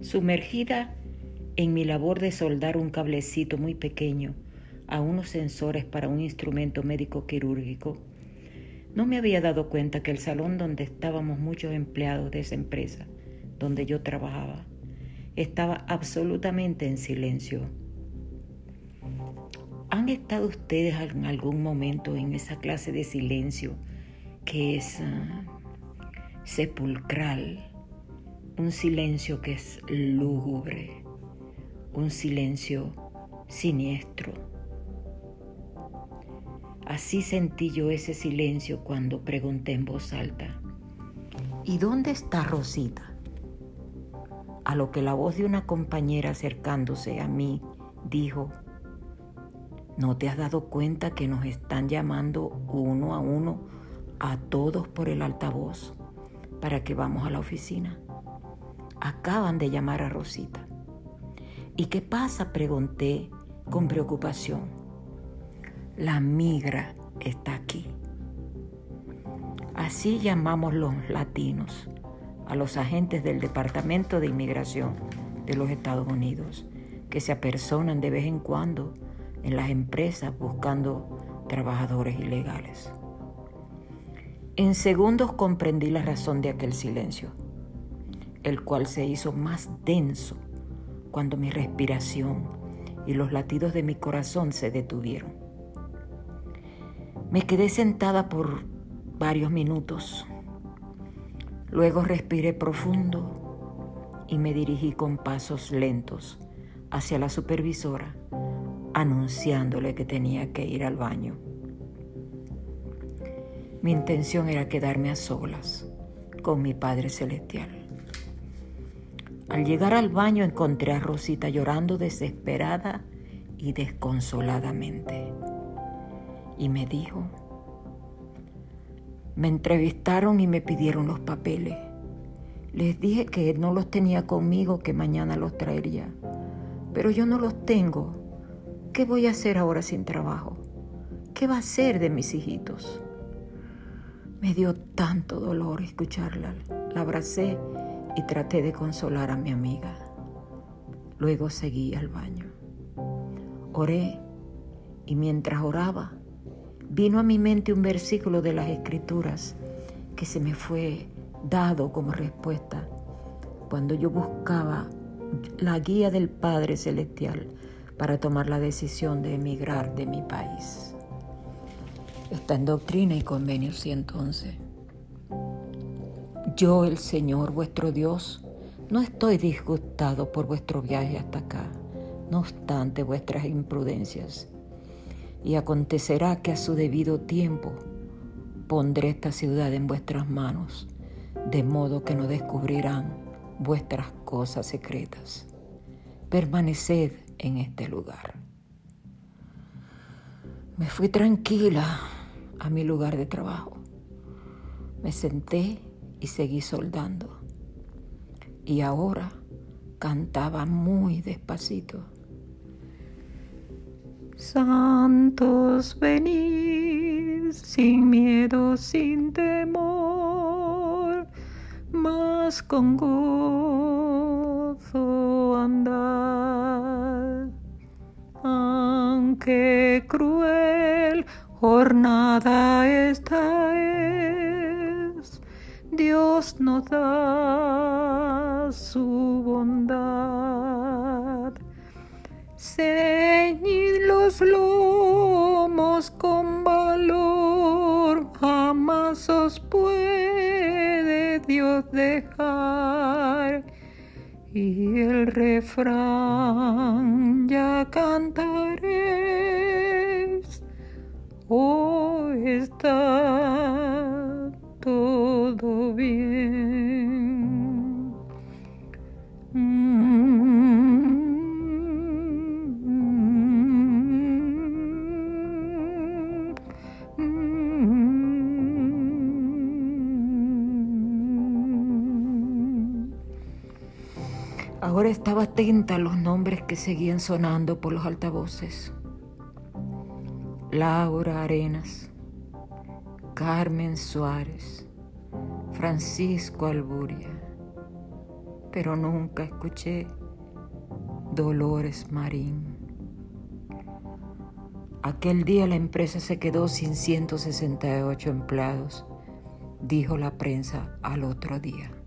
Sumergida en mi labor de soldar un cablecito muy pequeño a unos sensores para un instrumento médico quirúrgico, no me había dado cuenta que el salón donde estábamos muchos empleados de esa empresa, donde yo trabajaba, estaba absolutamente en silencio. ¿Han estado ustedes en algún momento en esa clase de silencio que es ah, sepulcral? Un silencio que es lúgubre, un silencio siniestro. Así sentí yo ese silencio cuando pregunté en voz alta, ¿y dónde está Rosita? A lo que la voz de una compañera acercándose a mí dijo, ¿no te has dado cuenta que nos están llamando uno a uno a todos por el altavoz para que vamos a la oficina? Acaban de llamar a Rosita. ¿Y qué pasa? Pregunté con preocupación. La migra está aquí. Así llamamos los latinos a los agentes del Departamento de Inmigración de los Estados Unidos, que se apersonan de vez en cuando en las empresas buscando trabajadores ilegales. En segundos comprendí la razón de aquel silencio, el cual se hizo más denso cuando mi respiración y los latidos de mi corazón se detuvieron. Me quedé sentada por varios minutos. Luego respiré profundo y me dirigí con pasos lentos hacia la supervisora, anunciándole que tenía que ir al baño. Mi intención era quedarme a solas con mi Padre Celestial. Al llegar al baño encontré a Rosita llorando desesperada y desconsoladamente. Y me dijo, me entrevistaron y me pidieron los papeles. Les dije que no los tenía conmigo, que mañana los traería. Pero yo no los tengo. ¿Qué voy a hacer ahora sin trabajo? ¿Qué va a hacer de mis hijitos? Me dio tanto dolor escucharla. La abracé y traté de consolar a mi amiga. Luego seguí al baño. Oré y mientras oraba vino a mi mente un versículo de las escrituras que se me fue dado como respuesta cuando yo buscaba la guía del Padre Celestial para tomar la decisión de emigrar de mi país. Está en Doctrina y Convenio 111. Yo, el Señor vuestro Dios, no estoy disgustado por vuestro viaje hasta acá, no obstante vuestras imprudencias. Y acontecerá que a su debido tiempo pondré esta ciudad en vuestras manos, de modo que no descubrirán vuestras cosas secretas. Permaneced en este lugar. Me fui tranquila a mi lugar de trabajo. Me senté y seguí soldando. Y ahora cantaba muy despacito. Santos venid sin miedo, sin temor, mas con gozo andar. Aunque cruel jornada esta Dios nos da su bondad. Ceñid los lomos con valor, jamás os puede Dios dejar. Y el refrán ya cantaréis, oh está Ahora estaba atenta a los nombres que seguían sonando por los altavoces. Laura Arenas, Carmen Suárez, Francisco Alburia, pero nunca escuché Dolores Marín. Aquel día la empresa se quedó sin 168 empleados, dijo la prensa al otro día.